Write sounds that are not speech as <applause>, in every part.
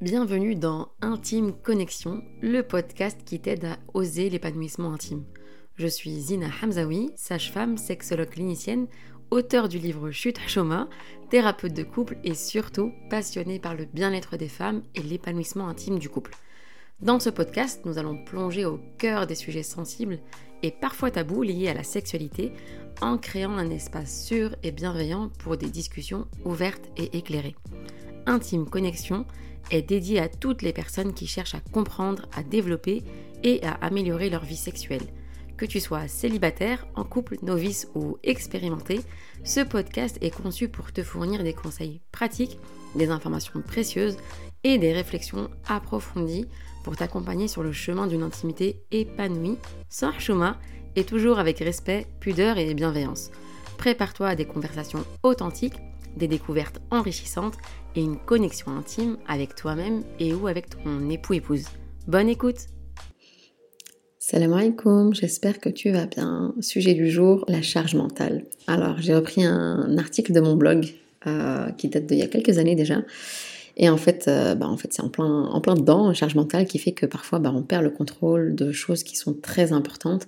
Bienvenue dans Intime Connexion, le podcast qui t'aide à oser l'épanouissement intime. Je suis Zina Hamzaoui, sage-femme, sexologue clinicienne, auteur du livre Chute Choma, thérapeute de couple et surtout passionnée par le bien-être des femmes et l'épanouissement intime du couple. Dans ce podcast, nous allons plonger au cœur des sujets sensibles et parfois tabous liés à la sexualité en créant un espace sûr et bienveillant pour des discussions ouvertes et éclairées. Intime Connexion est dédié à toutes les personnes qui cherchent à comprendre, à développer et à améliorer leur vie sexuelle. Que tu sois célibataire, en couple, novice ou expérimenté, ce podcast est conçu pour te fournir des conseils pratiques, des informations précieuses et des réflexions approfondies pour t'accompagner sur le chemin d'une intimité épanouie, sans chouma et toujours avec respect, pudeur et bienveillance. Prépare-toi à des conversations authentiques, des découvertes enrichissantes et une connexion intime avec toi-même et ou avec ton époux-épouse. Bonne écoute Salam alaikum, j'espère que tu vas bien. Sujet du jour, la charge mentale. Alors, j'ai repris un article de mon blog euh, qui date d'il y a quelques années déjà. Et en fait, euh, bah, c'est en plein, en plein dedans, charge mentale qui fait que parfois bah, on perd le contrôle de choses qui sont très importantes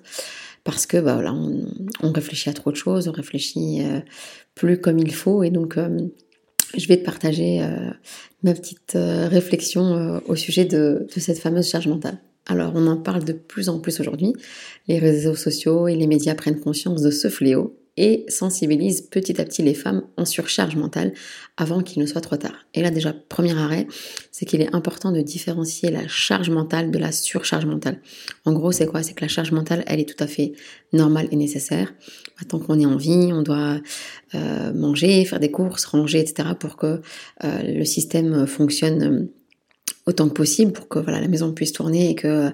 parce que bah, voilà, on, réfléchit à trop de choses, on réfléchit euh, plus comme il faut. Et donc, je vais te partager euh, ma petite euh, réflexion euh, au sujet de, cette fameuse charge mentale. Alors, on en parle de plus en plus aujourd'hui. Les réseaux sociaux et les médias prennent conscience de ce fléau et sensibilise petit à petit les femmes en surcharge mentale avant qu'il ne soit trop tard. Et là déjà, premier arrêt, c'est qu'il est important de différencier la charge mentale de la surcharge mentale. En gros, c'est quoi? C'est que la charge mentale, elle est tout à fait normale et nécessaire. Tant qu'on est en vie, on doit euh, manger, faire des courses, ranger, etc. pour que euh, le système fonctionne autant que possible pour que voilà la maison puisse tourner et que euh,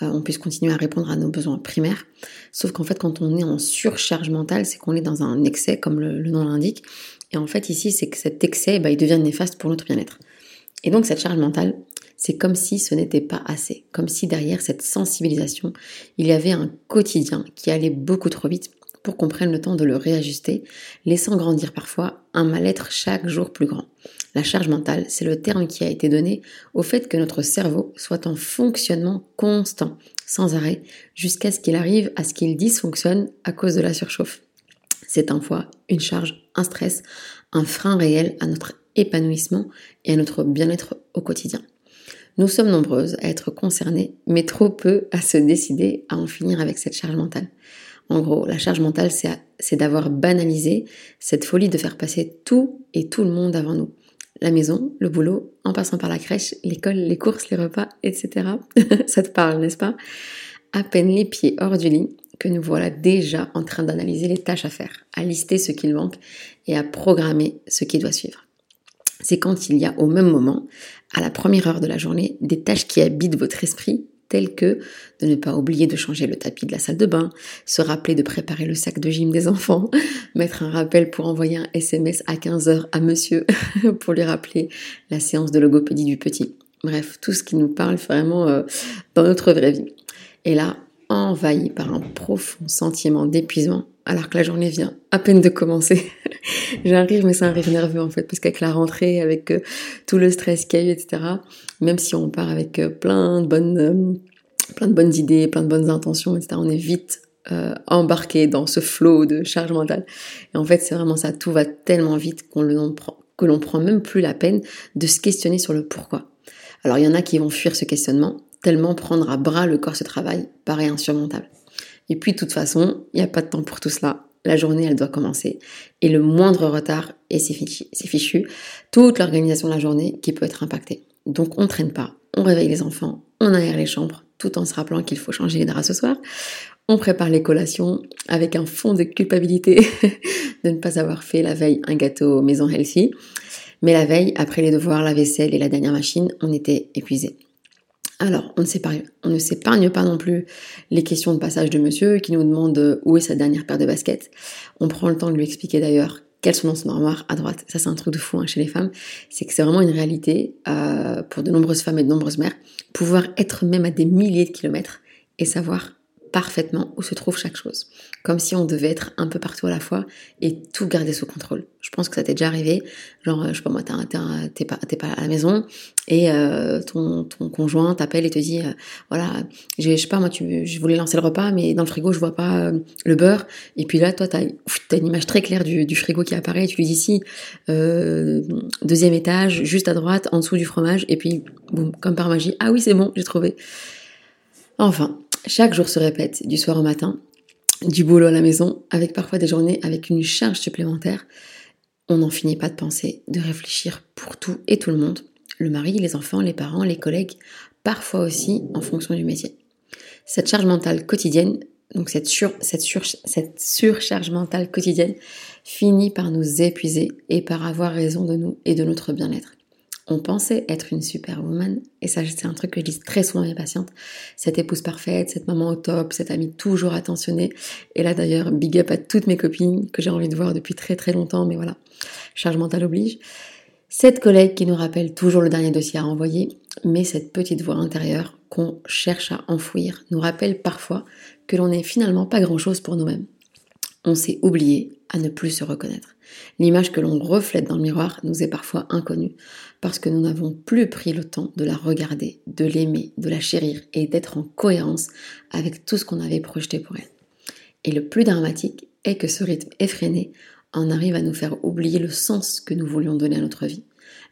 on puisse continuer à répondre à nos besoins primaires. Sauf qu'en fait, quand on est en surcharge mentale, c'est qu'on est dans un excès, comme le, nom l'indique. Et en fait, ici, c'est que cet excès, bah, il devient néfaste pour notre bien-être. Et donc, cette charge mentale, c'est comme si ce n'était pas assez, comme si derrière cette sensibilisation, il y avait un quotidien qui allait beaucoup trop vite pour qu'on prenne le temps de le réajuster, laissant grandir parfois un mal-être chaque jour plus grand. La charge mentale, c'est le terme qui a été donné au fait que notre cerveau soit en fonctionnement constant, sans arrêt, jusqu'à ce qu'il arrive à ce qu'il dysfonctionne à cause de la surchauffe. C'est un poids, une charge, un stress, un frein réel à notre épanouissement et à notre bien-être au quotidien. Nous sommes nombreuses à être concernées, mais trop peu à se décider à en finir avec cette charge mentale. En gros, la charge mentale, c'est d'avoir banalisé cette folie de faire passer tout et tout le monde avant nous. La maison, le boulot, en passant par la crèche, l'école, les courses, les repas, etc. <laughs> Ça te parle, n'est-ce pas? À peine les pieds hors du lit, que nous voilà déjà en train d'analyser les tâches à faire, à lister ce qu'il manque et à programmer ce qui doit suivre. C'est quand il y a au même moment, à la première heure de la journée, des tâches qui habitent votre esprit tels que de ne pas oublier de changer le tapis de la salle de bain, se rappeler de préparer le sac de gym des enfants, <laughs> mettre un rappel pour envoyer un SMS à 15h à monsieur <laughs> pour lui rappeler la séance de logopédie du petit. Bref, tout ce qui nous parle vraiment euh, dans notre vraie vie. Et là, envahi par un profond sentiment d'épuisement, alors que la journée vient à peine de commencer. J'ai un rire, mais c'est un rire nerveux en fait, parce qu'avec la rentrée, avec euh, tout le stress qu'il y a eu, etc., même si on part avec euh, plein de bonnes, euh, plein de bonnes idées, plein de bonnes intentions, etc., on est vite embarqué dans ce flot de charge mentale. Et en fait, c'est vraiment ça, tout va tellement vite qu'on le prend, que l'on prend même plus la peine de se questionner sur le pourquoi. Alors il y en a qui vont fuir ce questionnement, tellement prendre à bras le corps ce travail paraît insurmontable. Et puis de toute façon, il n'y a pas de temps pour tout cela. La journée, elle doit commencer. Et le moindre retard, et c'est fichu, toute l'organisation de la journée qui peut être impactée. Donc on ne traîne pas, on réveille les enfants, on aère les chambres, tout en se rappelant qu'il faut changer les draps ce soir. On prépare les collations avec un fond de culpabilité <laughs> de ne pas avoir fait la veille un gâteau maison healthy. Mais la veille, après les devoirs, la vaisselle et la dernière machine, on était épuisés. Alors, on ne s'épargne pas non plus les questions de passage de monsieur qui nous demande où est sa dernière paire de baskets. On prend le temps de lui expliquer d'ailleurs quelles sont dans son armoire à droite. Ça, c'est un truc de fou hein, chez les femmes. C'est que c'est vraiment une réalité euh, pour de nombreuses femmes et de nombreuses mères. Pouvoir être même à des milliers de kilomètres et savoir parfaitement où se trouve chaque chose. Comme si on devait être un peu partout à la fois et tout garder sous contrôle. Je pense que ça t'est déjà arrivé. Genre, je sais pas moi, t'es pas, pas à la maison et euh, ton, conjoint t'appelle et te dit, euh, voilà, je sais pas moi, tu, je voulais lancer le repas, mais dans le frigo, je vois pas euh, le beurre. Et puis là, toi, t'as as une image très claire du, frigo qui apparaît. Et tu lui dis, si, deuxième étage, juste à droite, en dessous du fromage. Et puis, comme par magie, ah oui, c'est bon, j'ai trouvé. Enfin, chaque jour se répète, du soir au matin, du boulot à la maison, avec parfois des journées avec une charge supplémentaire. On n'en finit pas de penser, de réfléchir pour tout et tout le monde, le mari, les enfants, les parents, les collègues, parfois aussi en fonction du métier. Cette charge mentale quotidienne, donc cette, surcharge mentale quotidienne, finit par nous épuiser et par avoir raison de nous et de notre bien-être on pensait être une superwoman, et ça c'est un truc que je dis très souvent à mes patientes, cette épouse parfaite, cette maman au top, cette amie toujours attentionnée, et là d'ailleurs, big up à toutes mes copines que j'ai envie de voir depuis très très longtemps, mais voilà, charge mentale oblige. Cette collègue qui nous rappelle toujours le dernier dossier à renvoyer, mais cette petite voix intérieure qu'on cherche à enfouir nous rappelle parfois que l'on n'est finalement pas grand-chose pour nous-mêmes. On s'est oublié à ne plus se reconnaître. L'image que l'on reflète dans le miroir nous est parfois inconnue parce que nous n'avons plus pris le temps de la regarder, de l'aimer, de la chérir et d'être en cohérence avec tout ce qu'on avait projeté pour elle. Et le plus dramatique est que ce rythme effréné en arrive à nous faire oublier le sens que nous voulions donner à notre vie.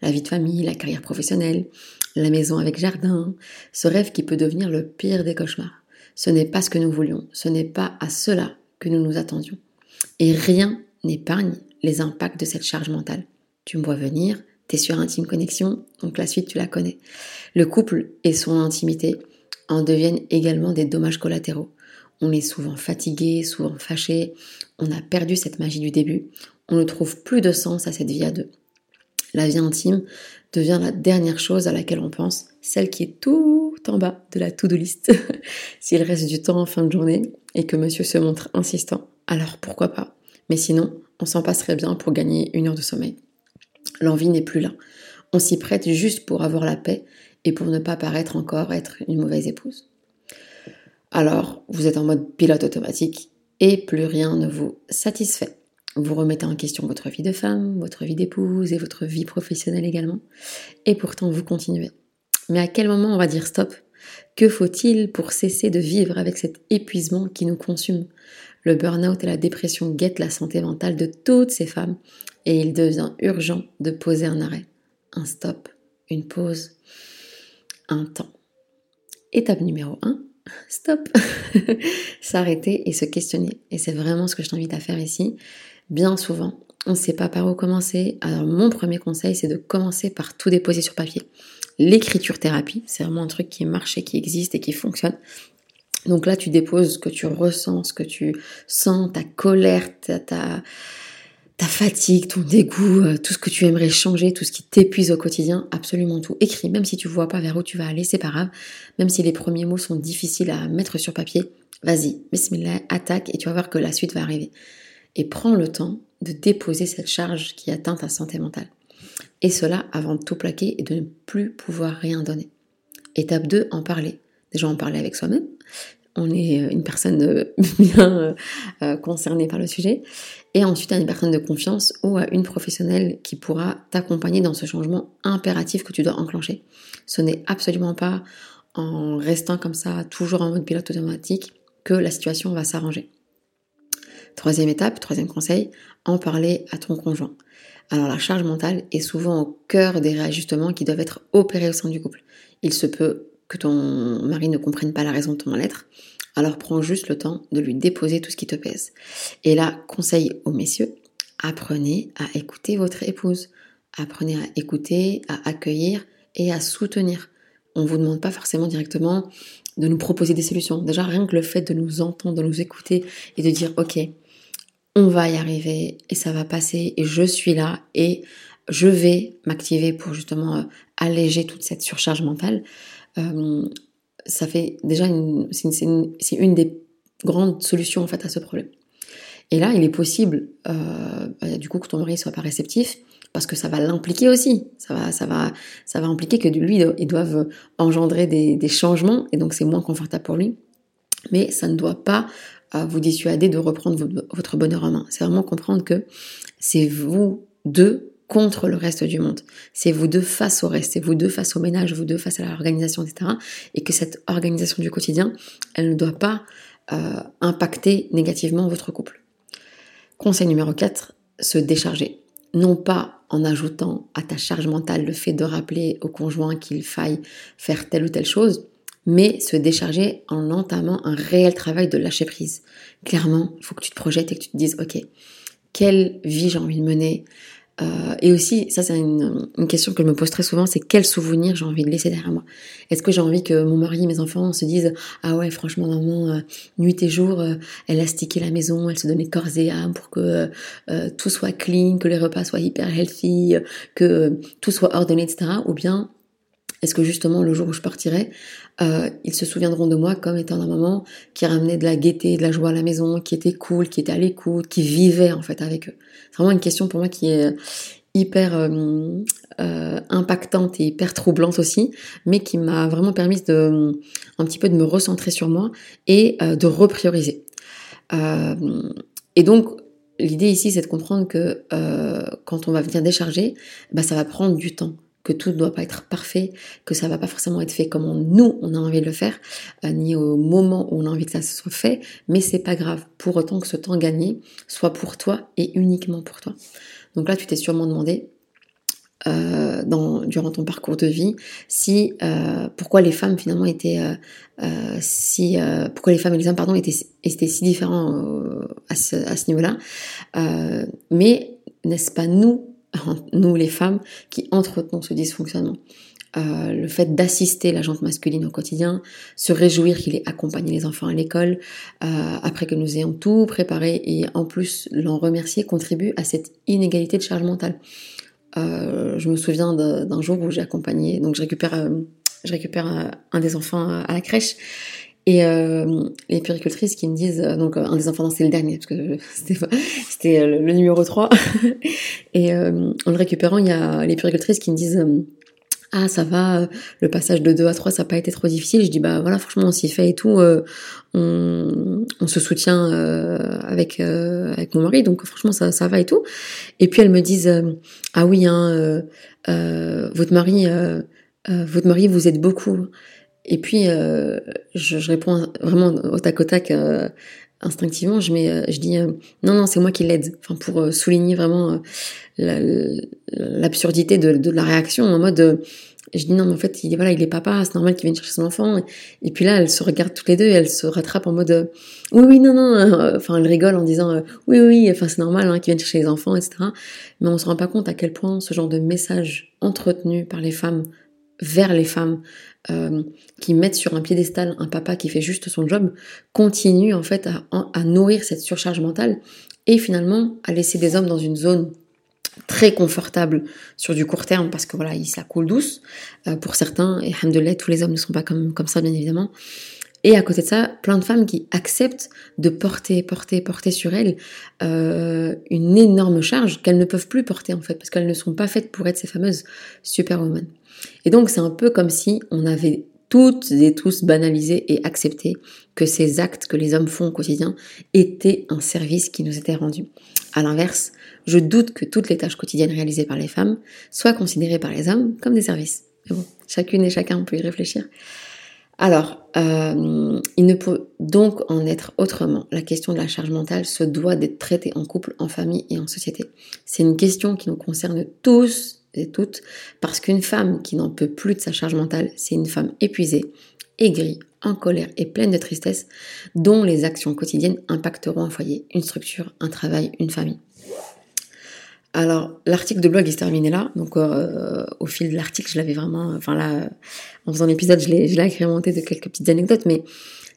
La vie de famille, la carrière professionnelle, la maison avec jardin, ce rêve qui peut devenir le pire des cauchemars. Ce n'est pas ce que nous voulions, ce n'est pas à cela que nous nous attendions. Et rien n'épargne les impacts de cette charge mentale. Tu me vois venir, t'es sur Intime Connexion, donc la suite tu la connais. Le couple et son intimité en deviennent également des dommages collatéraux. On est souvent fatigué, souvent fâché, on a perdu cette magie du début, on ne trouve plus de sens à cette vie à deux. La vie intime devient la dernière chose à laquelle on pense, celle qui est tout en bas de la to-do list. <laughs> S'il reste du temps en fin de journée et que monsieur se montre insistant, alors pourquoi pas? Mais sinon, on s'en passerait bien pour gagner une heure de sommeil. L'envie n'est plus là. On s'y prête juste pour avoir la paix et pour ne pas paraître encore être une mauvaise épouse. Alors, vous êtes en mode pilote automatique et plus rien ne vous satisfait. Vous remettez en question votre vie de femme, votre vie d'épouse et votre vie professionnelle également. Et pourtant, vous continuez. Mais à quel moment on va dire stop? Que faut-il pour cesser de vivre avec cet épuisement qui nous consume? Le burn-out et la dépression guettent la santé mentale de toutes ces femmes et il devient urgent de poser un arrêt, un stop, une pause, un temps. Étape numéro 1, <laughs> stop. <laughs> S'arrêter et se questionner. Et c'est vraiment ce que je t'invite à faire ici. Bien souvent, on ne sait pas par où commencer. Alors mon premier conseil, c'est de commencer par tout déposer sur papier. L'écriture thérapie, c'est vraiment un truc qui marche et qui existe et qui fonctionne. Donc là, tu déposes ce que tu ressens, ce que tu sens, ta colère, ta, fatigue, ton dégoût, euh, tout ce que tu aimerais changer, tout ce qui t'épuise au quotidien, absolument tout. Écris, même si tu vois pas vers où tu vas aller, c'est pas grave. Même si les premiers mots sont difficiles à mettre sur papier, vas-y, bismillah, attaque et tu vas voir que la suite va arriver. Et prends le temps de déposer cette charge qui atteint ta santé mentale. Et cela avant de tout plaquer et de ne plus pouvoir rien donner. Étape 2, en parler. Déjà en parler avec soi-même, on est euh, une personne euh, <laughs> bien euh, concernée par le sujet, et ensuite à une personne de confiance ou à une professionnelle qui pourra t'accompagner dans ce changement impératif que tu dois enclencher. Ce n'est absolument pas en restant comme ça, toujours en mode pilote automatique, que la situation va s'arranger. Troisième étape, troisième conseil, en parler à ton conjoint. Alors la charge mentale est souvent au cœur des réajustements qui doivent être opérés au sein du couple. Il se peut que ton mari ne comprenne pas la raison de ton mal-être, alors prends juste le temps de lui déposer tout ce qui te pèse. Et là, conseil aux messieurs, apprenez à écouter votre épouse. Apprenez à écouter, à accueillir et à soutenir. On ne vous demande pas forcément directement de nous proposer des solutions. Déjà, rien que le fait de nous entendre, de nous écouter et de dire, OK, on va y arriver et ça va passer et je suis là et je vais m'activer pour justement euh, alléger toute cette surcharge mentale. Euh, ça fait déjà une, c'est une, des grandes solutions en fait à ce problème. Et là, il est possible, euh, bah, du coup, que ton mari soit pas réceptif, parce que ça va l'impliquer aussi. Ça va, ça va, ça va impliquer que lui, ils doivent engendrer des, changements, et donc c'est moins confortable pour lui. mais ça ne doit pas euh, vous dissuader de reprendre votre bonheur en main. C'est vraiment comprendre que c'est vous deux contre le reste du monde. C'est vous deux face au reste, c'est vous deux face au ménage, vous deux face à l'organisation, etc. Et que cette organisation du quotidien, elle ne doit pas euh, impacter négativement votre couple. Conseil numéro 4, se décharger. Non pas en ajoutant à ta charge mentale le fait de rappeler au conjoint qu'il faille faire telle ou telle chose, mais se décharger en entamant un réel travail de lâcher prise. Clairement, il faut que tu te projettes et que tu te dises, ok, quelle vie j'ai envie de mener, euh, et aussi, ça c'est une, question que je me pose très souvent, c'est quel souvenir j'ai envie de laisser derrière moi? Est-ce que j'ai envie que mon mari, mes enfants se disent ah ouais franchement maman euh, nuit et jour euh, elle a stické la maison, elle se donnait corps et âme pour que tout soit clean, que les repas soient hyper healthy, que tout soit ordonné etc. Ou bien est-ce que justement le jour où je partirai, euh, ils se souviendront de moi comme étant un maman qui ramenait de la gaieté, de la joie à la maison, qui était cool, qui était à l'écoute, qui vivait en fait avec eux? C'est vraiment une question pour moi qui est hyper euh, euh, impactante et hyper troublante aussi, mais qui m'a vraiment permis de un petit peu de me recentrer sur moi et de reprioriser. et donc l'idée ici, c'est de comprendre que quand on va venir décharger, bah, ça va prendre du temps que tout ne doit pas être parfait, que ça va pas forcément être fait comme nous on a envie de le faire, euh, ni au moment où on a envie que ça soit fait, mais c'est pas grave. Pour autant que ce temps gagné soit pour toi et uniquement pour toi. Donc là, tu t'es sûrement demandé euh, dans, durant ton parcours de vie si euh, pourquoi les femmes finalement étaient si pourquoi les femmes et les hommes pardon étaient, étaient si différents à ce, à ce niveau-là mais n'est-ce pas nous <laughs> nous les femmes, qui entretenons ce dysfonctionnement. Euh, le fait d'assister la jante masculine au quotidien, se réjouir qu'il ait accompagné les enfants à l'école, euh, après que nous ayons tout préparé et en plus l'en remercier, contribue à cette inégalité de charge mentale. Euh, je me souviens d'un jour où j'ai accompagné, donc je récupère, je récupère un des enfants à la crèche et euh, les puricultrices qui me disent, euh, donc un des enfants, c'est le dernier, parce que <laughs> c'était le, numéro 3. <laughs> et euh, en le récupérant, il y a les puricultrices qui me disent, euh, ah ça va, le passage de 2 à 3, ça n'a pas été trop difficile. Je dis, bah voilà, franchement, on s'y fait et tout. on, on, se soutient avec, avec mon mari, donc franchement, ça, ça va et tout. Et puis elles me disent, ah oui, hein, votre mari... votre mari vous aide beaucoup. Et puis, euh, je, réponds vraiment au tac au tac euh, instinctivement. Je, mets, euh, je dis non, non, c'est moi qui l'aide. Enfin, pour souligner vraiment l'absurdité de, la réaction en mode. je dis non, mais en fait, il, voilà, il est papa, c'est normal qu'il vienne chercher son enfant. Et, puis là, elles se regardent toutes les deux et elles se rattrapent en mode oui, oui, non, non. Enfin, elles rigolent en disant oui, oui, enfin, c'est normal hein, qu'il vienne chercher les enfants, etc. Mais on se rend pas compte à quel point ce genre de message entretenu par les femmes vers les femmes euh, qui mettent sur un piédestal un papa qui fait juste son job, continue en fait à, nourrir cette surcharge mentale et finalement à laisser des hommes dans une zone très confortable sur du court terme parce que voilà, ça coule douce euh, pour certains et alhamdoulilah, tous les hommes ne sont pas comme, comme ça bien évidemment. Et à côté de ça, plein de femmes qui acceptent de porter, porter, porter sur elles euh, une énorme charge qu'elles ne peuvent plus porter en fait, parce qu'elles ne sont pas faites pour être ces fameuses superwomen. Et donc c'est un peu comme si on avait toutes et tous banalisé et accepté que ces actes que les hommes font au quotidien étaient un service qui nous était rendu. À l'inverse, je doute que toutes les tâches quotidiennes réalisées par les femmes soient considérées par les hommes comme des services. Mais bon, chacune et chacun peut y réfléchir. Alors, euh, il ne peut donc en être autrement. La question de la charge mentale se doit d'être traitée en couple, en famille et en société. C'est une question qui nous concerne tous et toutes, parce qu'une femme qui n'en peut plus de sa charge mentale, c'est une femme épuisée, aigrie, en colère et pleine de tristesse, dont les actions quotidiennes impacteront un foyer, une structure, un travail, une famille. Alors, l'article de blog est terminé là. Donc, euh, au fil de l'article, je l'avais vraiment, en faisant l'épisode, je l'ai agrémenté de quelques petites anecdotes, mais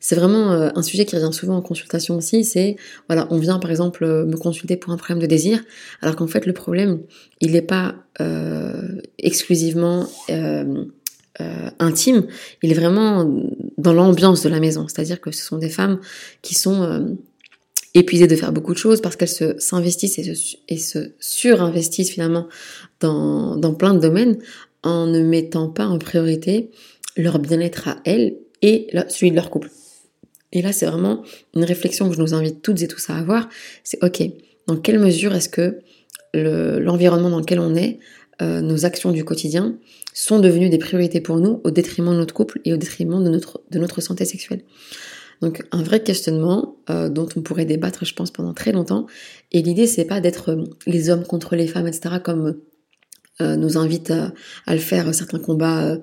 c'est vraiment euh, un sujet qui revient souvent en consultation aussi. C'est, voilà, on vient par exemple euh, me consulter pour un problème de désir, alors qu'en fait, le problème, il n'est pas exclusivement intime, il est vraiment dans l'ambiance de la maison. C'est-à-dire que ce sont des femmes qui sont épuisées de faire beaucoup de choses parce qu'elles se s'investissent et se, surinvestissent finalement dans plein de domaines en ne mettant pas en priorité leur bien-être à elles et celui de leur couple. Et là, c'est vraiment une réflexion que je nous invite toutes et tous à avoir. C'est ok, dans quelle mesure est-ce que l'environnement dans lequel on est, euh, nos actions du quotidien, sont devenues des priorités pour nous au détriment de notre couple et au détriment de notre, santé sexuelle? Donc un vrai questionnement euh, dont on pourrait débattre, je pense, pendant très longtemps. Et l'idée, c'est pas d'être euh, les hommes contre les femmes, etc., comme nous invite à, à, le faire certains combats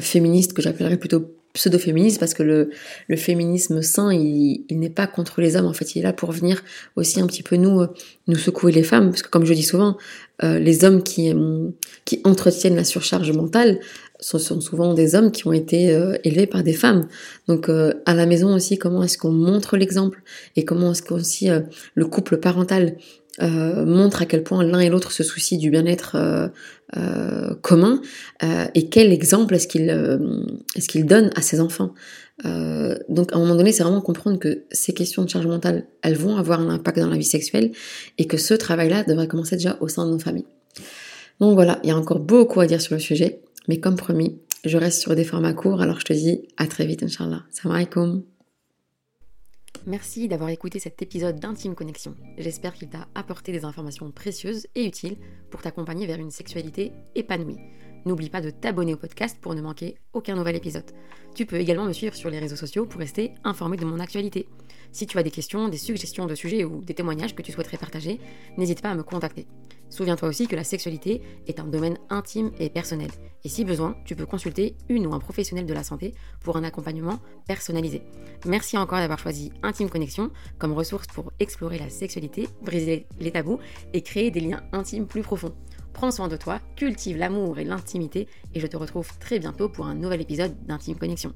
féministes que j'appellerais plutôt pseudo-féministe parce que le, le féminisme sain, il, il n'est pas contre les hommes, en fait, il est là pour venir aussi un petit peu nous, euh, nous secouer les femmes, parce que comme je dis souvent, euh, les hommes qui, euh, qui entretiennent la surcharge mentale sont, sont souvent des hommes qui ont été élevés par des femmes. Donc à la maison aussi, comment est-ce qu'on montre l'exemple et comment est-ce qu'aussi le couple parental euh, montre à quel point l'un et l'autre se soucient du bien-être euh, euh, commun et quel exemple est-ce qu'il qu'il donne à ses enfants. donc à un moment donné, c'est vraiment comprendre que ces questions de charge mentale, elles vont avoir un impact dans la vie sexuelle et que ce travail-là devrait commencer déjà au sein de nos familles. Donc voilà, il y a encore beaucoup à dire sur le sujet, mais comme promis, je reste sur des formats courts, alors je te dis à très vite, Inch'Allah. Salam alaikum. Merci d'avoir écouté cet épisode d'Intime Connexion. J'espère qu'il t'a apporté des informations précieuses et utiles pour t'accompagner vers une sexualité épanouie. N'oublie pas de t'abonner au podcast pour ne manquer aucun nouvel épisode. Tu peux également me suivre sur les réseaux sociaux pour rester informé de mon actualité. Si tu as des questions, des suggestions de sujets ou des témoignages que tu souhaiterais partager, n'hésite pas à me contacter. Souviens-toi aussi que la sexualité est un domaine intime et personnel. Et si besoin, tu peux consulter une ou un professionnel de la santé pour un accompagnement personnalisé. Merci encore d'avoir choisi Intime Connexion comme ressource pour explorer la sexualité, briser les tabous et créer des liens intimes plus profonds. Prends soin de toi, cultive l'amour et l'intimité et je te retrouve très bientôt pour un nouvel épisode d'Intime Connexion.